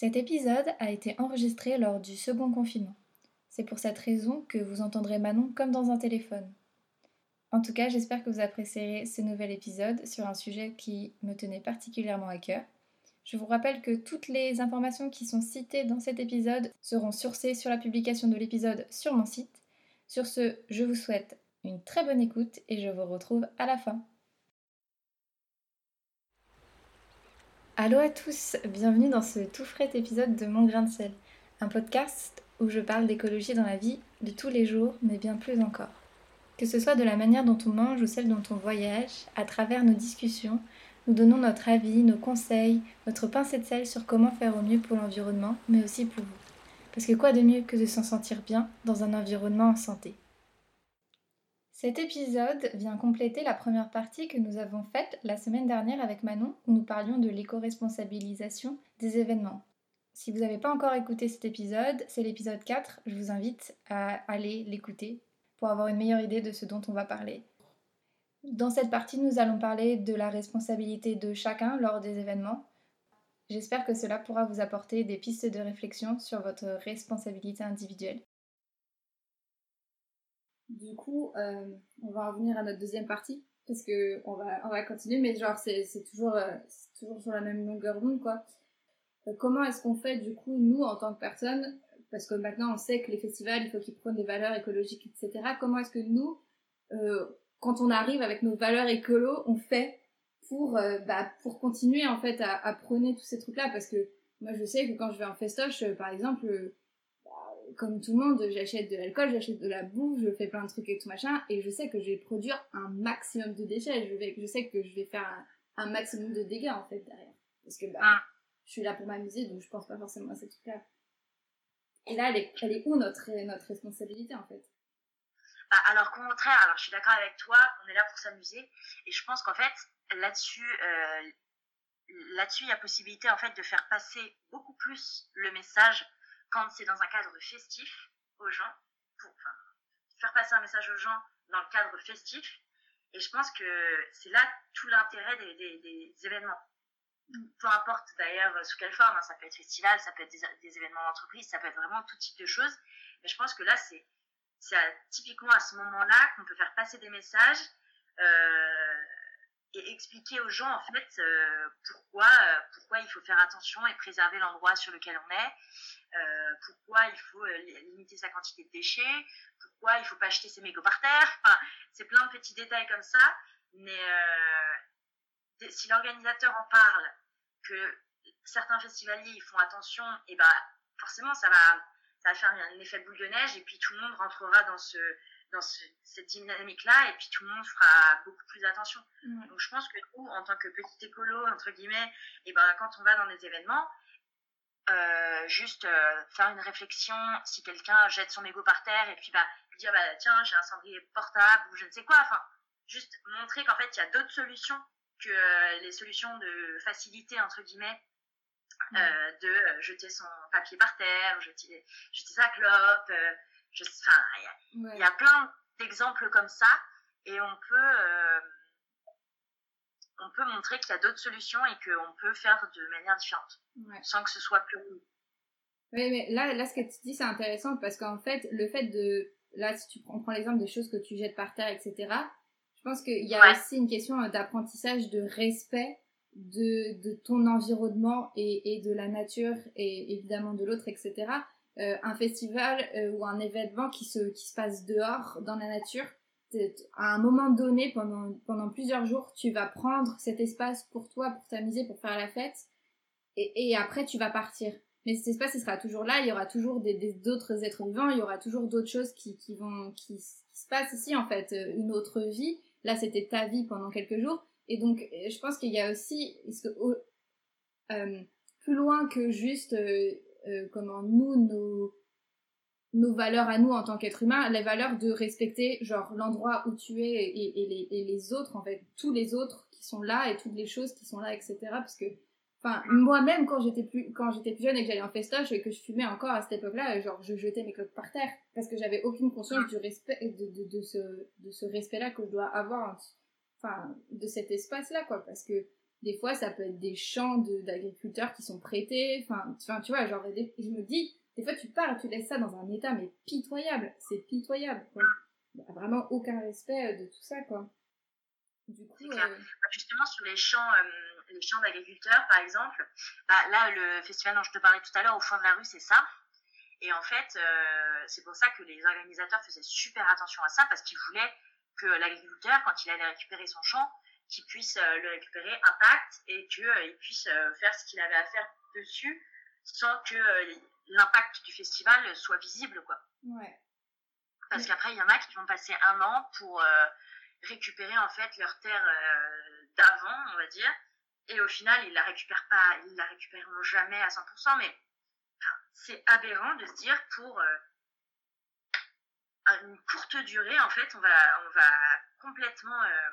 Cet épisode a été enregistré lors du second confinement. C'est pour cette raison que vous entendrez Manon comme dans un téléphone. En tout cas, j'espère que vous apprécierez ce nouvel épisode sur un sujet qui me tenait particulièrement à cœur. Je vous rappelle que toutes les informations qui sont citées dans cet épisode seront sourcées sur la publication de l'épisode sur mon site. Sur ce, je vous souhaite une très bonne écoute et je vous retrouve à la fin. Allô à tous, bienvenue dans ce tout frais épisode de Mon Grain de sel, un podcast où je parle d'écologie dans la vie de tous les jours, mais bien plus encore. Que ce soit de la manière dont on mange ou celle dont on voyage, à travers nos discussions, nous donnons notre avis, nos conseils, notre pincée de sel sur comment faire au mieux pour l'environnement, mais aussi pour vous. Parce que quoi de mieux que de s'en sentir bien dans un environnement en santé? Cet épisode vient compléter la première partie que nous avons faite la semaine dernière avec Manon où nous parlions de l'éco-responsabilisation des événements. Si vous n'avez pas encore écouté cet épisode, c'est l'épisode 4, je vous invite à aller l'écouter pour avoir une meilleure idée de ce dont on va parler. Dans cette partie, nous allons parler de la responsabilité de chacun lors des événements. J'espère que cela pourra vous apporter des pistes de réflexion sur votre responsabilité individuelle. Du coup, euh, on va revenir à notre deuxième partie parce que on va, on va continuer, mais genre c'est, toujours, euh, toujours sur la même longueur d'onde quoi. Euh, comment est-ce qu'on fait du coup nous en tant que personne, parce que maintenant on sait que les festivals il faut qu'ils prennent des valeurs écologiques etc. Comment est-ce que nous, quand on arrive avec nos valeurs écolo, on fait pour bah, pour continuer en fait à, à prôner tous ces trucs là parce que moi je sais que quand je vais en festoche par exemple comme tout le monde, j'achète de l'alcool, j'achète de la bouffe, je fais plein de trucs et tout machin, et je sais que je vais produire un maximum de déchets, je, vais, je sais que je vais faire un, maximum de dégâts en fait derrière. Parce que bah, ah. je suis là pour m'amuser, donc je pense pas forcément à ces trucs-là. Et là, elle est, elle est où notre, notre responsabilité en fait? Bah, alors au contraire, alors je suis d'accord avec toi, on est là pour s'amuser, et je pense qu'en fait, là-dessus, euh, là-dessus, il y a possibilité en fait de faire passer beaucoup plus le message quand c'est dans un cadre festif aux gens, pour faire passer un message aux gens dans le cadre festif. Et je pense que c'est là tout l'intérêt des, événements. Peu importe d'ailleurs sous quelle forme, hein, ça peut être festival, ça peut être des, événements d'entreprise, ça peut être vraiment tout type de choses. Mais je pense que là, c'est typiquement à ce moment-là qu'on peut faire passer des messages euh, et expliquer aux gens en fait euh, pourquoi, euh, pourquoi il faut faire attention et préserver l'endroit sur lequel on est, euh, pourquoi il faut limiter sa quantité de déchets, pourquoi il faut pas acheter ses mégots par terre. Enfin, c'est plein de petits détails comme ça. Mais si l'organisateur en parle, que certains festivaliers ils font attention, et ben forcément ça va, ça va faire un effet boule de neige et puis tout le monde rentrera dans ce dans cette dynamique-là, et puis tout le monde fera beaucoup plus attention. Donc je pense que nous, en tant que petit écolo, entre guillemets, et ben quand on va dans des événements, euh, juste euh, faire une réflexion si quelqu'un jette son ego par terre et puis bah dire bah tiens j'ai un cendrier portable ou je ne sais quoi enfin juste montrer qu'en fait il y a d'autres solutions que euh, les solutions de facilité entre guillemets de jeter son papier par terre jeter jeter sa clope enfin il y, a plein d'exemples comme ça et on peut on peut montrer qu'il y a d'autres solutions et qu'on peut faire de manière différente, sans que ce soit plus Oui, mais là, là, ce que tu dis, c'est intéressant parce qu'en fait, le fait de. Là, si tu prends, l'exemple des choses que tu jettes par terre, etc., je pense qu'il y a aussi une question d'apprentissage de respect de, de ton environnement et, et, de la nature et évidemment de l'autre, etc. Euh, un festival euh, ou un événement qui se, qui se passe dehors, dans la nature, à un moment donné, pendant, pendant plusieurs jours, tu vas prendre cet espace pour toi, pour t'amuser, pour faire la fête, et, et, après tu vas partir. Mais cet espace, il sera toujours là, il y aura toujours d'autres êtres vivants, il y aura toujours d'autres choses qui, qui vont, qui, se passent ici, en fait, euh, une autre vie. Là, c'était ta vie pendant quelques jours. Et donc, je pense qu'il y a aussi, plus loin que juste comment nous, nos, nos valeurs à nous en tant qu'être humain, les valeurs de respecter genre l'endroit où tu es et, les, les, autres, en fait, tous les autres qui sont là et toutes les choses qui sont là, etc. Parce que, enfin, moi-même quand j'étais plus quand j'étais plus jeune et que j'allais en festoche et que je fumais encore à cette époque-là, genre je jetais mes clopes par terre parce que j'avais aucune conscience du respect de, de, de ce de ce respect-là que je dois avoir, enfin, de cet espace-là, quoi, parce que des fois, ça peut être des champs d'agriculteurs qui sont prêtés. Enfin, tu vois, genre, je me dis, des fois, tu pars, tu laisses ça dans un état, mais pitoyable. C'est pitoyable, quoi. Il n'y a vraiment aucun respect de tout ça, quoi. Du coup, euh, bah, Justement, sur les champs, euh, les champs d'agriculteurs, par exemple, bah, là, le festival dont je te parlais tout à l'heure, au fond de la rue, c'est ça. Et en fait, euh, c'est pour ça que les organisateurs faisaient super attention à ça, parce qu'ils voulaient que l'agriculteur, quand il allait récupérer son champ, qu'il puisse le récupérer intact et qu'il puisse faire ce qu'il avait à faire dessus sans que l'impact du festival soit visible, quoi. Ouais. Parce qu'après, il y en a qui vont passer un an pour récupérer en fait leur terre euh, d'avant, on va dire. Et au final, ils la récupèrent pas, ils la récupéreront jamais à 100%, mais c'est aberrant de se dire pour euh, une courte durée, en fait, on va, on va complètement euh,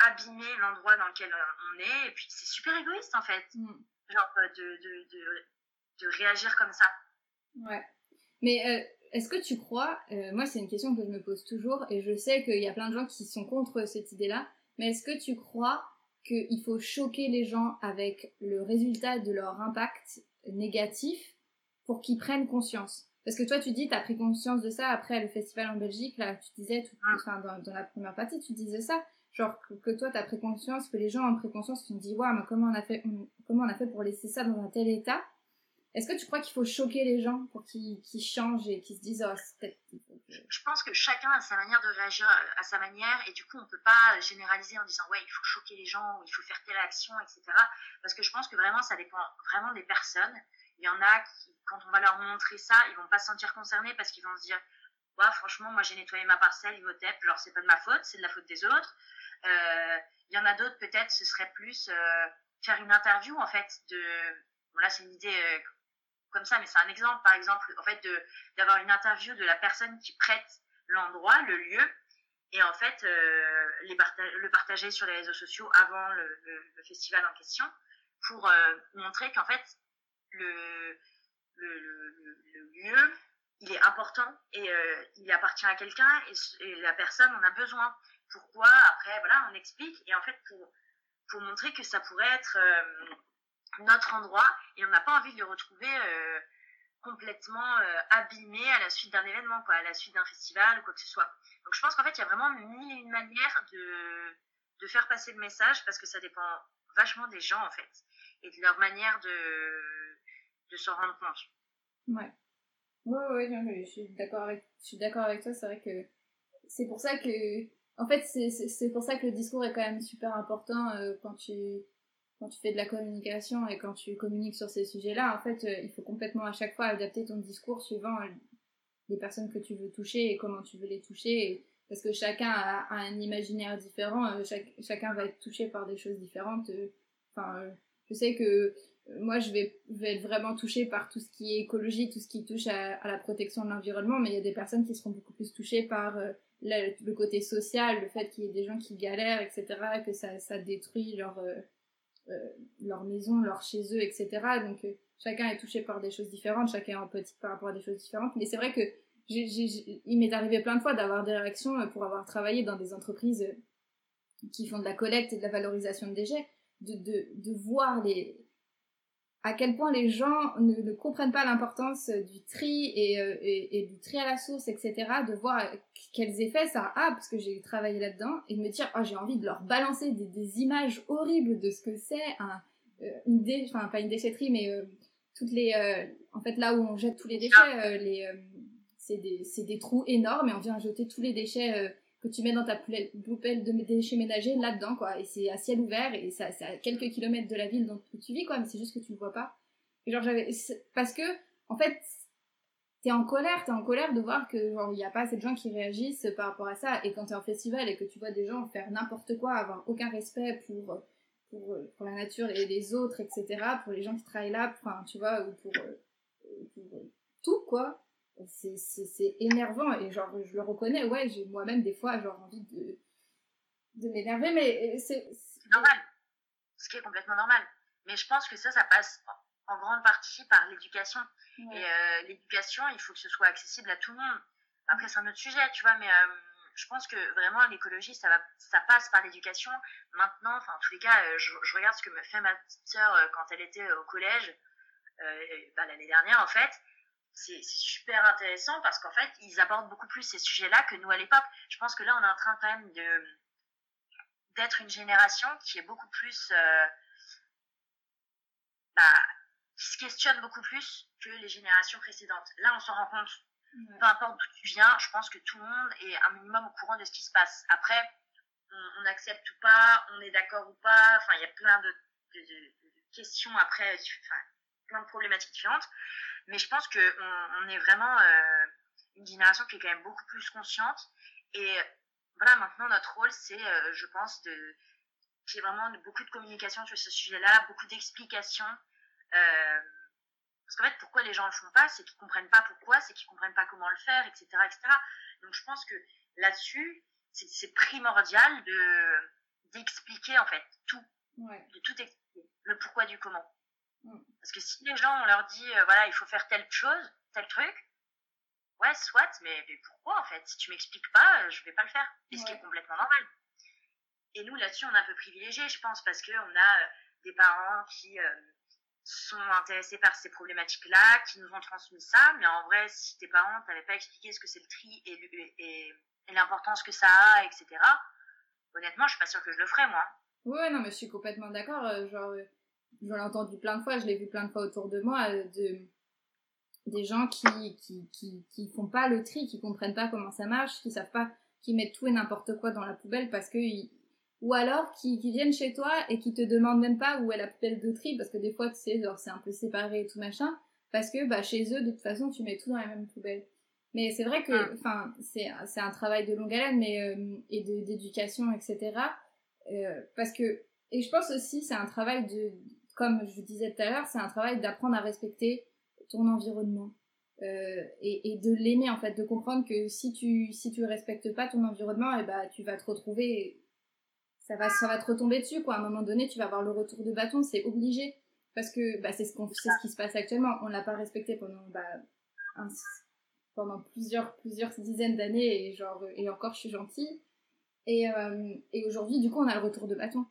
abîmer l'endroit dans lequel on est, et puis c'est super égoïste en fait, mm. genre de, de, de, de, réagir comme ça. Ouais. Mais est-ce que tu crois, euh, moi c'est une question que je me pose toujours et je sais qu'il y a plein de gens qui sont contre cette idée-là, mais est-ce que tu crois qu'il faut choquer les gens avec le résultat de leur impact négatif pour qu'ils prennent conscience? Parce que toi tu dis, tu as pris conscience de ça après le festival en Belgique, là tu disais, tout, ah. enfin, dans, la première partie tu disais ça, genre que, toi tu as pris conscience, que les gens ont pris conscience, tu me dis, ouais, mais comment on, a fait, comment on a fait pour laisser ça dans un tel état? Est-ce que tu crois qu'il faut choquer les gens pour qu'ils changent et qu'ils se disent oh, peut-être. Je pense que chacun a sa manière de réagir à sa manière et du coup on peut pas généraliser en disant ouais il faut choquer les gens il faut faire telle action etc. Parce que je pense que vraiment ça dépend vraiment des personnes. Il y en a qui quand on va leur montrer ça ils vont pas se sentir concernés parce qu'ils vont se dire ouais franchement moi j'ai nettoyé ma parcelle il vaut TEP genre c'est pas de ma faute c'est de la faute des autres. Euh, il y en a d'autres peut-être ce serait plus euh, faire une interview en fait de là c'est une idée euh, comme ça, mais c'est un exemple, par exemple, en fait, d'avoir une interview de la personne qui prête l'endroit, le lieu, et en fait, les le partager sur les réseaux sociaux avant le, festival en question, pour montrer qu'en fait, le, le, lieu, il est important et il appartient à quelqu'un et, et, la personne en a besoin. Pourquoi Après, voilà, on explique, et en fait, pour, pour montrer que ça pourrait être notre endroit et on n'a pas envie de le retrouver euh, complètement euh, abîmé à la suite d'un événement, quoi, à la suite d'un festival ou quoi que ce soit. Donc je pense qu'en fait, il y a vraiment mille une manière de, de faire passer le message parce que ça dépend vachement des gens, en fait, et de leur manière de, de s'en rendre compte. Ouais. Ouais, ouais, je suis d'accord avec, je suis d'accord avec toi. C'est vrai que c'est pour ça que, en fait, c'est pour ça que le discours est quand même super important euh, quand tu, quand tu fais de la communication et quand tu communiques sur ces sujets-là, en fait, euh, il faut complètement à chaque fois adapter ton discours suivant euh, les personnes que tu veux toucher et comment tu veux les toucher. parce que chacun a, un imaginaire différent, euh, chacun va être touché par des choses différentes. Enfin, je sais que moi, je vais, vais, être vraiment touchée par tout ce qui est écologie, tout ce qui touche à, la protection de l'environnement, mais il y a des personnes qui seront beaucoup plus touchées par le, côté social, le fait qu'il y ait des gens qui galèrent, etc., que ça, ça détruit leur euh, leur maison, leur chez eux, etc. Donc euh, chacun est touché par des choses différentes, chacun est en petit par rapport à des choses différentes. Mais c'est vrai que il m'est arrivé plein de fois d'avoir des réactions euh, pour avoir travaillé dans des entreprises qui font de la collecte et de la valorisation de déchets, de, de, de voir les, à quel point les gens ne, comprennent pas l'importance du tri euh, et, du tri à la source, etc., de voir quels effets ça a, parce que j'ai travaillé là-dedans, et de me dire, oh, j'ai envie de leur balancer des, images horribles de ce que c'est un, euh, une enfin pas une déchetterie, mais euh, toutes les, en fait là où on jette tous les déchets, les, c'est des, trous énormes, et on vient jeter tous les déchets que tu mets dans ta poubelle de déchets ménagers là-dedans, quoi. Et c'est à ciel ouvert et c'est à quelques kilomètres de la ville dont tu vis, quoi. Mais c'est juste que tu le vois pas. Et genre, j'avais, parce que, en fait, t'es en colère, t'es en colère de voir que, genre, il n'y a pas assez de gens qui réagissent par rapport à ça. Et quand t'es en festival et que tu vois des gens faire n'importe quoi, avoir aucun respect pour, pour, pour la nature et les autres, etc., pour les gens qui travaillent là, enfin, tu vois, ou pour, pour tout, quoi c'est énervant et genre je le reconnais ouais j'ai moi-même des fois genre envie de de m'énerver mais euh, c'est normal. Ce qui est complètement normal. Mais je pense que ça ça passe en grande partie par l'éducation. Et euh, l'éducation il faut que ce soit accessible à tout le monde. Après c'est un autre sujet tu vois mais euh, je pense que vraiment l'écologie, ça, va, ça passe par l'éducation. Maintenant, enfin, en tous les cas, je, je, regarde ce que me fait ma petite sœur quand elle était au collège, bah, l'année dernière en fait c'est super intéressant parce qu'en fait, ils abordent beaucoup plus ces sujets-là que nous à l'époque. Je pense que là, on est en train quand même de d'être une génération qui est beaucoup plus euh, bah, qui se questionne beaucoup plus que les générations précédentes. Là, on s'en rend compte. Peu importe d'où tu viens, je pense que tout le monde est un minimum au courant de ce qui se passe. Après, on, accepte ou pas, on est d'accord ou pas. Enfin, il y a plein de, de, de, questions après, enfin, plein de problématiques différentes. Mais je pense qu'on on est vraiment euh, une génération qui est quand même beaucoup plus consciente. Et voilà, maintenant, notre rôle, c'est, euh, je pense, de qu'il y ait vraiment beaucoup de communication sur ce sujet-là, beaucoup d'explications. Euh, parce qu'en fait, pourquoi les gens le font pas, c'est qu'ils comprennent pas pourquoi, c'est qu'ils comprennent pas comment le faire, etc., etc. Donc, je pense que là-dessus, c'est primordial de d'expliquer en fait tout, de tout expliquer, le pourquoi du comment. Mm. Parce que si les gens, on leur dit, euh, voilà, il faut faire telle chose, tel truc, ouais, soit, mais, pourquoi en fait? Si tu m'expliques pas, euh, je vais pas le faire. Et ce qui est complètement normal. Et nous, là-dessus, on est un peu privilégiés, je pense, parce qu'on a euh, des parents qui sont intéressés par ces problématiques-là, qui nous ont transmis ça. Mais en vrai, si tes parents t'avaient pas expliqué ce que c'est le tri et, et, l'importance que ça a, etc., honnêtement, je suis pas sûre que je le ferais, moi. Ouais, non, mais je suis complètement d'accord. genre, j'en ai entendu plein de fois, je l'ai vu plein de fois autour de moi, euh, de, des gens qui, qui, qui, qui font pas le tri, qui comprennent pas comment ça marche, qui savent pas, qui mettent tout et n'importe quoi dans la poubelle parce que ou alors qui, qui viennent chez toi et qui te demandent même pas où est la poubelle de tri parce que des fois tu sais genre c'est un peu séparé et tout machin parce que bah chez eux de toute façon tu mets tout dans la même poubelle. Mais c'est vrai que enfin c'est c'est un travail de longue haleine mais euh, et de d'éducation etc euh, parce que et je pense aussi c'est un travail de comme je vous disais tout à l'heure, c'est un travail d'apprendre à respecter ton environnement. Euh, et, de l'aimer en fait, de comprendre que si tu si tu respectes pas ton environnement, et eh bah tu vas te retrouver, ça va ça va te retomber dessus quoi. À un moment donné, tu vas avoir le retour de bâton, c'est obligé parce que bah, c'est ce qu'on c'est ce qui se passe actuellement. On l'a pas respecté pendant bah, pendant plusieurs plusieurs dizaines d'années et genre et encore je suis gentille. Et, euh, et aujourd'hui du coup on a le retour de bâton.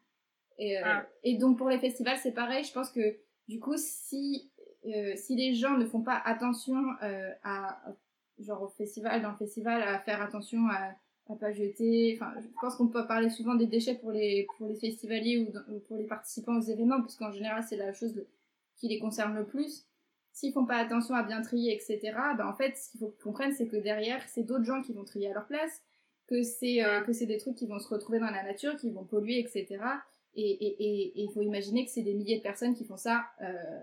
Et, euh, ah. et donc pour les festivals, c'est pareil. Je pense que du coup, si, euh, si les gens ne font pas attention euh, à, genre au festival, dans le festival, à faire attention à, à pas jeter. Enfin, je pense qu'on peut parler souvent des déchets pour les, pour les festivaliers ou, pour les participants aux événements, parce qu'en général, c'est la chose qui les concerne le plus. S'ils font pas attention à bien trier, etc., ben en fait, ce qu'il faut qu'ils comprennent, c'est que derrière, c'est d'autres gens qui vont trier à leur place, que c'est que c'est des trucs qui vont se retrouver dans la nature, qui vont polluer, etc. Et il faut imaginer que c'est des milliers de personnes qui font ça euh,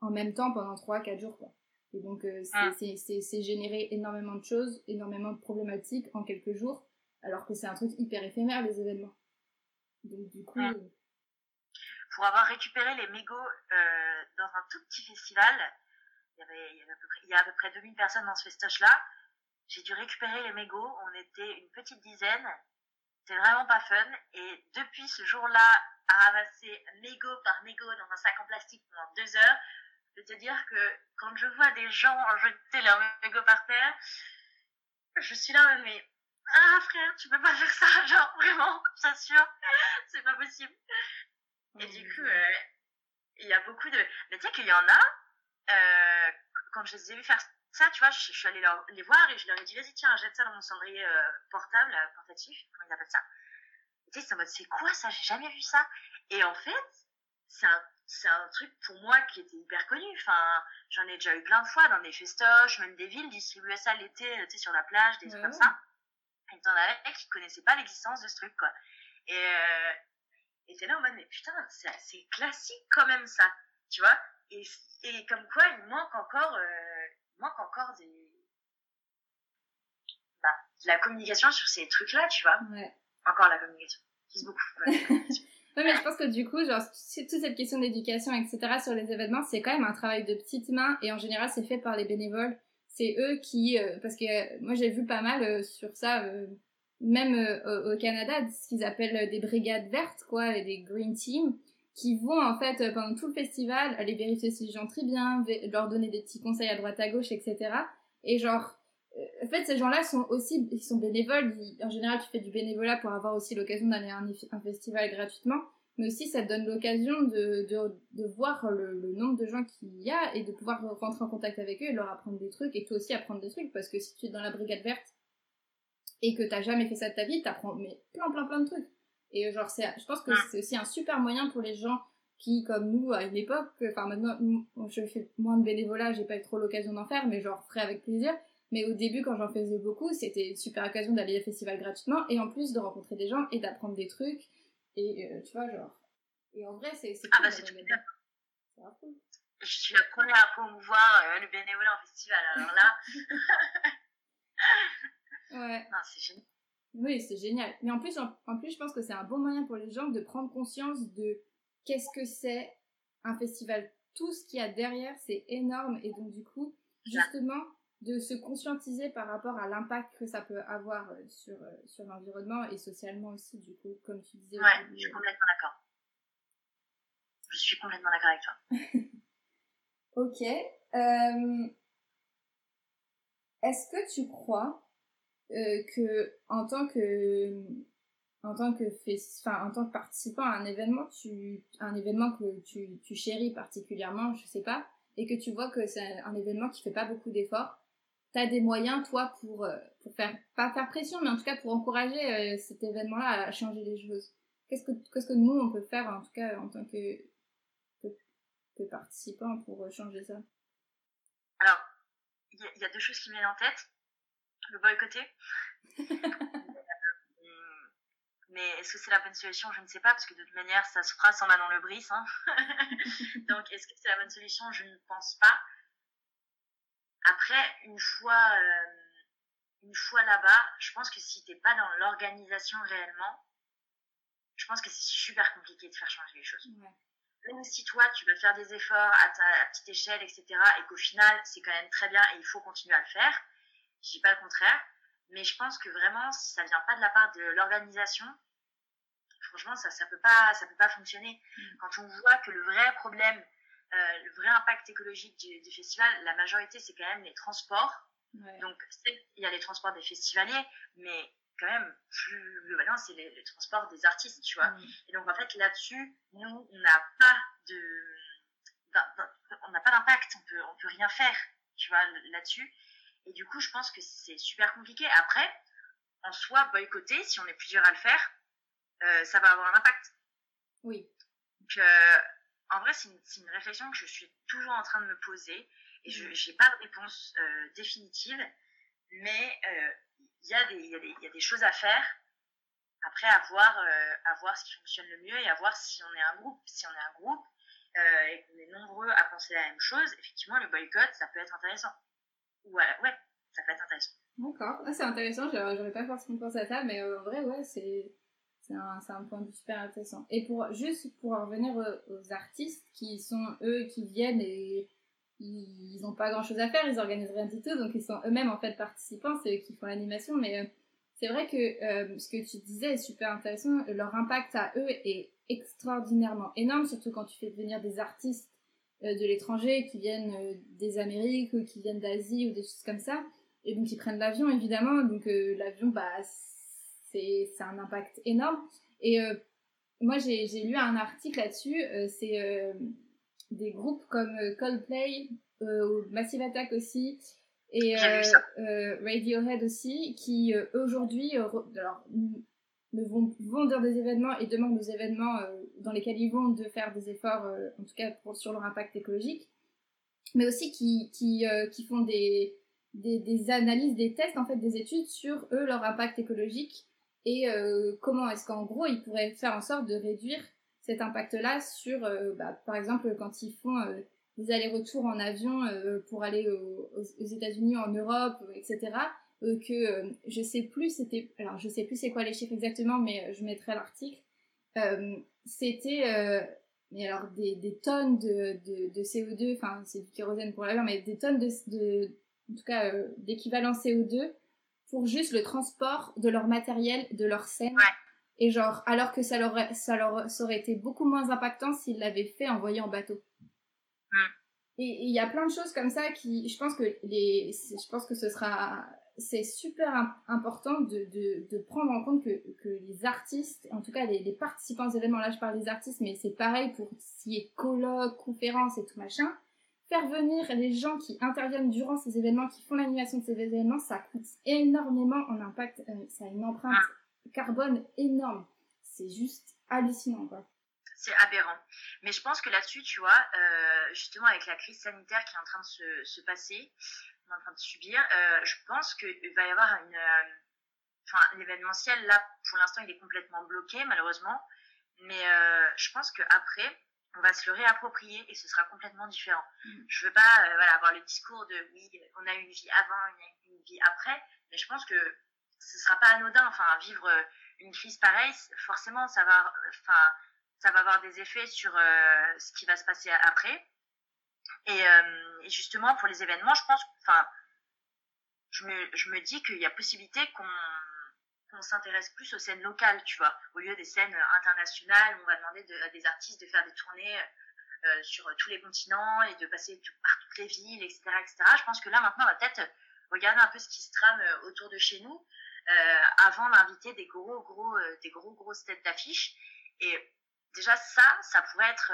en même temps pendant 3-4 jours. Quoi. Et donc, euh, ah. c'est générer énormément de choses, énormément de problématiques en quelques jours, alors que c'est un truc hyper éphémère, les événements. Donc, du coup. Ah. Pour avoir récupéré les mégots euh, dans un tout petit festival, il y, avait, il, y avait à peu près, il y a à peu près 2000 personnes dans ce festoche-là. J'ai dû récupérer les mégots. On était une petite dizaine c'est vraiment pas fun. Et depuis ce jour-là, à ramasser mégot par mégot dans un sac en plastique pendant deux heures, je peux te dire que quand je vois des gens jeter leurs mégots par terre, je suis là, mais ah frère, tu peux pas faire ça, genre vraiment, sûr, c'est pas possible. Et du coup, euh, il y a beaucoup de. Mais tu sais qu'il y en a, euh, quand je les ai vus faire ça, tu vois, je, suis allée les voir et je leur ai dit, vas-y, tiens, jette ça dans mon cendrier euh, portable, euh, portatif, comment ils appellent ça. Et tu sais, c'est en mode, c'est quoi ça? J'ai jamais vu ça. Et en fait, c'est un, c'est un truc pour moi qui était hyper connu. Enfin, j'en ai déjà eu plein de fois dans des festoches, même des villes distribuaient ça l'été, tu sais, sur la plage, des trucs comme ça. Et t'en avais qui connaissaient pas l'existence de ce truc, quoi. Et, euh, et t'es là en mode, mais putain, c'est classique quand même, ça. Tu vois? Et, et comme quoi, il manque encore, euh, manque encore des... Bah, de la communication sur ces trucs-là, tu vois. Ouais. Encore la communication. Ouais. mais je pense que du coup, genre, toute cette question d'éducation, etc., sur les événements, c'est quand même un travail de petites mains et en général, c'est fait par les bénévoles. C'est eux qui, euh, parce que euh, moi, j'ai vu pas mal euh, sur ça, même au Canada, ce qu'ils appellent des brigades vertes, quoi, des green teams, qui vont en fait euh, pendant tout le festival aller vérifier si les gens trient bien, leur donner des petits conseils à droite à gauche, etc. Et genre, en fait, ces gens-là sont aussi, ils sont bénévoles. en général, tu fais du bénévolat pour avoir aussi l'occasion d'aller à un, festival gratuitement. Mais aussi, ça te donne l'occasion de, de, de, voir le, nombre de gens qu'il y a et de pouvoir rentrer en contact avec eux et leur apprendre des trucs et toi aussi apprendre des trucs. Parce que si tu es dans la brigade verte et que t'as jamais fait ça de ta vie, t'apprends mais plein, plein, plein de trucs. Et genre, je pense que c'est aussi un super moyen pour les gens qui, comme nous, à une époque, enfin maintenant, je fais moins de bénévolat, j'ai pas eu trop l'occasion d'en faire, mais genre, ferai avec plaisir mais au début, quand j'en faisais beaucoup, c'était une super occasion d'aller au festival gratuitement et en plus de rencontrer des gens et d'apprendre des trucs. Et euh, tu vois, genre. Et en vrai, c'est Ah, bah, c'est. Cool. Je suis la première à promouvoir euh, le bénévolat en festival, alors là. ouais. Non, c'est génial. Oui, c'est génial. Mais en plus, en, plus, je pense que c'est un bon moyen pour les gens de prendre conscience de qu'est-ce que c'est un festival. Tout ce qu'il y a derrière, c'est énorme. Et donc, du coup, justement, de se conscientiser par rapport à l'impact que ça peut avoir euh, sur, euh, sur l'environnement et socialement aussi, du coup, comme tu disais. Ouais, je suis complètement d'accord. Je suis complètement d'accord avec toi. ok. Euh, est-ce que tu crois que en tant que en tant que enfin en tant que participant à un événement tu un événement que tu, tu chéris particulièrement je sais pas et que tu vois que c'est un événement qui fait pas beaucoup d'efforts tu des moyens, toi, pour, euh, pour faire, pas faire pression, mais en tout cas pour encourager euh, cet événement-là à changer les choses Qu'est-ce que, qu'est-ce que nous, on peut faire, en tout cas, en tant que, que, participants pour euh, changer ça? Alors, il y, a deux choses qui me viennent en tête. Le boycotter. mais est-ce que c'est la bonne solution? Je ne sais pas, parce que de toute manière, ça se fera sans main dans le bris. Hein. Donc, est-ce que c'est la bonne solution? Je ne pense pas. Après, une fois, euh, une fois là-bas, je pense que si t'es pas dans l'organisation réellement, je pense que c'est super compliqué de faire changer les choses. Même si toi, tu vas faire des efforts à ta petite échelle, etc., et qu'au final, c'est quand même très bien et il faut continuer à le faire, je dis pas le contraire, mais je pense que vraiment, si ça vient pas de la part de l'organisation, franchement, ça, ça peut pas, ça peut pas fonctionner. Mm. Quand on voit que le vrai problème, euh, le vrai impact écologique du, festival, la majorité, c'est quand même les transports. Donc, il y a les transports des festivaliers, mais quand même, plus globalement, c'est les, transports des artistes, tu vois. Mm. Et donc, en fait, là-dessus, nous, on n'a pas de, on n'a pas d'impact, on peut, on peut rien faire, tu vois, là-dessus. Et du coup, je pense que c'est super compliqué. Après, en soi, boycotter, si on est plusieurs à le faire, euh, ça va avoir un impact. Oui. Donc, euh, en vrai, c'est une, réflexion que je suis toujours en train de me poser et je n'ai mm. pas de réponse euh, définitive, mais il y, y, a des choses à faire. Après, à voir, à voir ce qui fonctionne le mieux et à voir si on est un groupe. Si on est un groupe et qu'on est nombreux à penser la même chose, effectivement, le boycott, ça peut être intéressant. Ouais, ouais, ça peut être. D'accord, ah, c'est intéressant, j'aurais pas forcément pensé à ça, mais en vrai, ouais, c'est un, point de vue super intéressant. Et pour juste pour revenir aux, artistes qui sont eux qui viennent et ils n'ont pas grand chose à faire, ils organisent rien du tout, donc ils sont eux-mêmes en fait participants, c'est eux qui font l'animation. Mais euh, c'est vrai que euh, ce que tu disais est super intéressant. Leur impact à eux est extraordinairement énorme, surtout quand tu fais venir des artistes euh, de l'étranger qui viennent des Amériques ou qui viennent d'Asie ou des choses comme ça. Et donc ils prennent l'avion évidemment, donc l'avion bah c'est un impact énorme. Et euh, moi, j'ai lu un article là-dessus. Euh, c'est euh, des groupes comme Coldplay, Massive Attack aussi, et Radiohead aussi, qui aujourd'hui ne vont, vont dans des événements et demandent aux événements dans lesquels ils vont de faire des efforts, en tout cas sur leur impact écologique, mais aussi qui, qui, qui font des, des, analyses, des tests, en fait, des études sur eux, leur impact écologique et euh, comment est-ce qu'en gros ils pourraient faire en sorte de réduire cet impact-là sur, euh, bah, par exemple, quand ils font euh, des allers-retours en avion pour aller aux, États-Unis, en Europe, etc. que je sais plus, c'était, alors je sais plus c'est quoi les chiffres exactement, mais je mettrai l'article. c'était mais alors des, des tonnes de, de, de CO2, enfin c'est du kérosène pour l'avion, mais des tonnes de, de en tout cas d'équivalent CO2 pour juste le transport de leur matériel, de leur scène. Et genre, alors que ça leur, ça leur aurait été beaucoup moins impactant s'ils l'avaient fait envoyer en bateau. Et il y a plein de choses comme ça qui, je pense que les, je pense que ce sera, c'est super important de, de, de, prendre en compte que, que, les artistes, en tout cas les, les, participants aux événements, là je parle des artistes, mais c'est pareil pour qui est colloques, conférences et tout machin, faire venir les gens qui interviennent durant ces événements, qui font l'animation de ces événements, ça coûte énormément en impact, euh, ça a une empreinte carbone énorme. C'est juste hallucinant quoi. C'est aberrant. Mais je pense que là-dessus, tu vois, euh, justement avec la crise sanitaire qui est en train de se, se passer, en train de subir, euh, je pense qu'il va y avoir une. Euh, enfin, l'événementiel, là, pour l'instant, il est complètement bloqué, malheureusement. Mais euh, je pense qu'après, on va se le réapproprier et ce sera complètement différent. Mm. Je veux pas voilà, avoir le discours de oui, on a une vie avant, une, une vie après, mais je pense que ce sera pas anodin. Enfin, vivre une crise pareille, forcément, ça va, enfin, ça va avoir des effets sur ce qui va se passer après. Euh, et, justement, pour les événements, je pense, enfin, je me, dis qu'il y a possibilité qu'on s'intéresse plus aux scènes locales, tu vois, au lieu des scènes internationales où on va demander à des artistes de faire des tournées euh, sur tous les continents et de passer par toutes les villes, etc., etc. Je pense que là, maintenant, on va peut-être regarder un peu ce qui se trame euh, autour de chez nous avant d'inviter des gros, gros, des gros, grosses têtes d'affiche. Et déjà, ça, ça pourrait être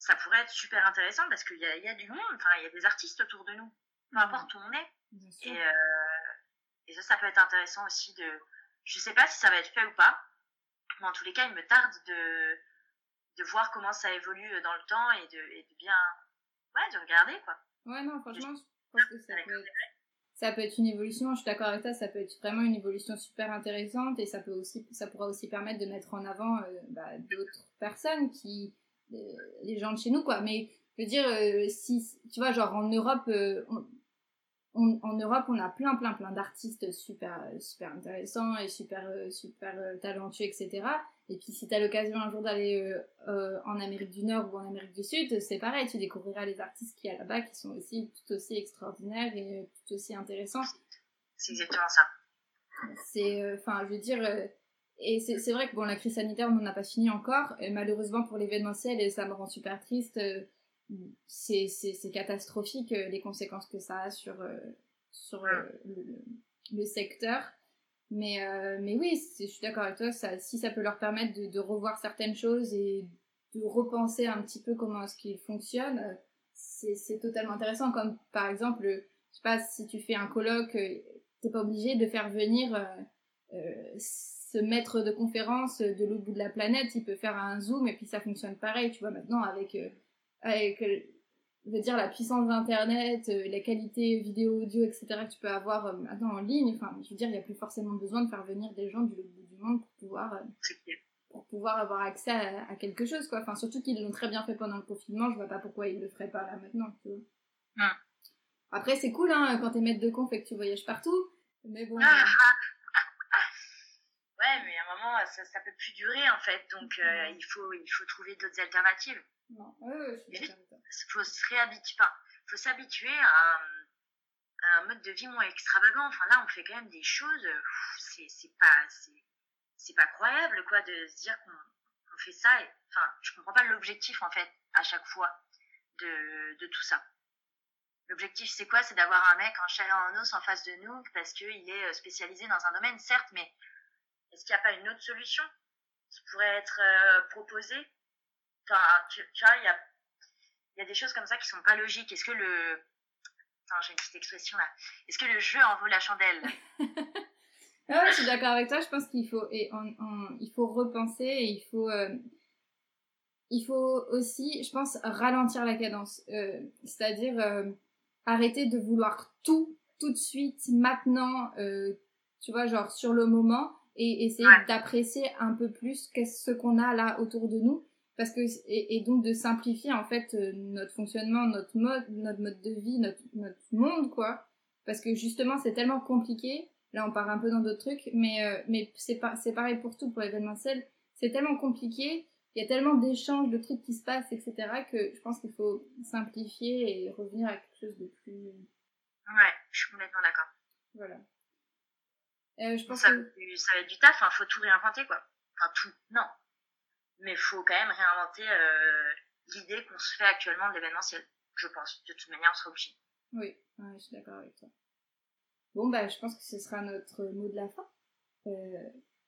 ça pourrait être super intéressant parce qu'il y a, y a, du monde, enfin, il y a des artistes autour de nous, peu importe où on est. Et, euh, et, ça, ça peut être intéressant aussi de. Je sais pas si ça va être fait ou pas, mais en tous les cas, il me tarde de, de voir comment ça évolue dans le temps et de, et de bien. Ouais, de regarder, quoi. Ouais, non, franchement, je pense que ça peut, être, ça peut être une évolution, je suis d'accord avec toi, ça peut être vraiment une évolution super intéressante et ça, peut aussi, ça pourra aussi permettre de mettre en avant euh, bah, d'autres personnes qui les gens de chez nous, quoi. Mais je veux dire, euh, si, tu vois, genre en Europe, euh, en Europe, on a plein, plein, plein d'artistes super, super intéressants et super, euh, super talentueux, etc. Et puis, si tu as l'occasion un jour d'aller en Amérique du Nord ou en Amérique du Sud, c'est pareil, tu découvriras les artistes qui y a là-bas qui sont aussi tout aussi extraordinaires et tout aussi intéressants. C'est exactement ça. C'est, enfin, je veux dire, et c'est vrai que bon, la crise sanitaire, on n'en a pas fini encore. Malheureusement pour l'événementiel, et ça me rend super triste, euh, c'est catastrophique euh, les conséquences que ça a sur, euh, sur le, secteur. Mais, mais oui, je suis d'accord avec toi, si ça peut leur permettre de, de, revoir certaines choses et de repenser un petit peu comment est-ce qu'ils fonctionnent, c'est totalement intéressant. Comme par exemple, je sais pas, si tu fais un colloque, t'es pas obligé de faire venir ce maître de conférence de l'autre bout de la planète, il peut faire un zoom et puis ça fonctionne pareil, tu vois, maintenant avec, euh, avec euh, je veux dire, la puissance d'Internet, euh, la qualité vidéo, audio, etc. que tu peux avoir maintenant en ligne, enfin, je veux dire, il n'y a plus forcément besoin de faire venir des gens du bout du monde pour pouvoir, pour pouvoir avoir accès à, quelque chose, quoi. Enfin, surtout qu'ils l'ont très bien fait pendant le confinement, je vois pas pourquoi ils le feraient pas là maintenant, tu vois. Après, c'est cool, hein, quand t'es maître de conf et que tu voyages partout, mais bon... Ah, ah ouais, mais à un moment, ça, ça peut plus durer en fait. Donc euh, il, faut, il faut trouver d'autres alternatives. Non. Ouais, il faut se réhabituer, enfin, faut s'habituer à, un mode de vie moins extravagant. Enfin là, on fait quand même des choses, c'est pas, c'est pas croyable quoi de se dire qu'on fait ça. Et, enfin, je comprends pas l'objectif en fait à chaque fois de, de tout ça. L'objectif, c'est quoi? C'est d'avoir un mec en chair et en os en face de nous parce qu'il est euh, spécialisé dans un domaine, certes, mais est-ce qu'il n'y a pas une autre solution qui pourrait être euh, proposée? Enfin, tu, vois, il y a, y a des choses comme ça qui sont pas logiques. Est-ce que le... Attends, j'ai une petite expression là. Est-ce que le jeu en vaut la chandelle? Ah Je suis d'accord avec toi. Je pense qu'il faut, et il faut repenser et il faut... Euh, il faut aussi, je pense, ralentir la cadence. Euh, c'est-à-dire arrêter de vouloir tout, tout de suite, maintenant, tu vois, genre sur le moment, et essayer d'apprécier un peu plus ce qu'on a là autour de nous. Parce que et, donc de simplifier en fait euh, notre fonctionnement notre mode notre mode de vie notre, notre monde quoi. Parce que justement c'est tellement compliqué. Là on part un peu dans d'autres trucs mais euh, mais c'est pas c'est pareil pour tout pour l'événementiel. C'est tellement compliqué. Il y a tellement d'échanges de trucs qui se passent etc que je pense qu'il faut simplifier et revenir à quelque chose de plus ouais je suis complètement d'accord. Voilà euh, je pense ça, que... ça va être du taf, il hein, faut tout réinventer quoi. Enfin tout, non. Mais il faut quand même réinventer euh, l'idée qu'on se fait actuellement de l'événementiel, je pense. De toute manière, on sera obligé. Oui, je suis d'accord avec toi. Bon, bah, je pense que ce sera notre mot de la fin.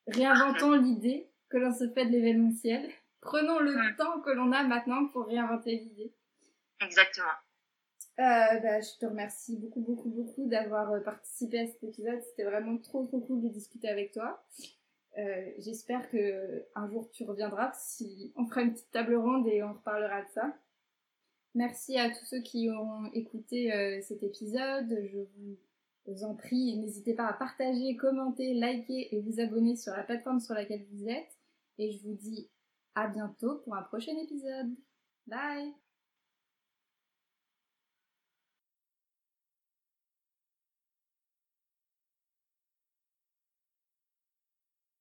réinventons l'idée que l'on se fait de l'événementiel. Prenons le temps que l'on a maintenant pour réinventer l'idée. Exactement. Euh, bah, je te remercie beaucoup, beaucoup, beaucoup d'avoir euh, participé à cet épisode. C'était vraiment trop, trop cool de discuter avec toi. Euh, J'espère que un jour tu reviendras. Si on fera une petite table ronde et on reparlera de ça. Merci à tous ceux qui ont écouté cet épisode. Je vous en prie, n'hésitez pas à partager, commenter, liker et vous abonner sur la plateforme sur laquelle vous êtes. Et je vous dis à bientôt pour un prochain épisode. Bye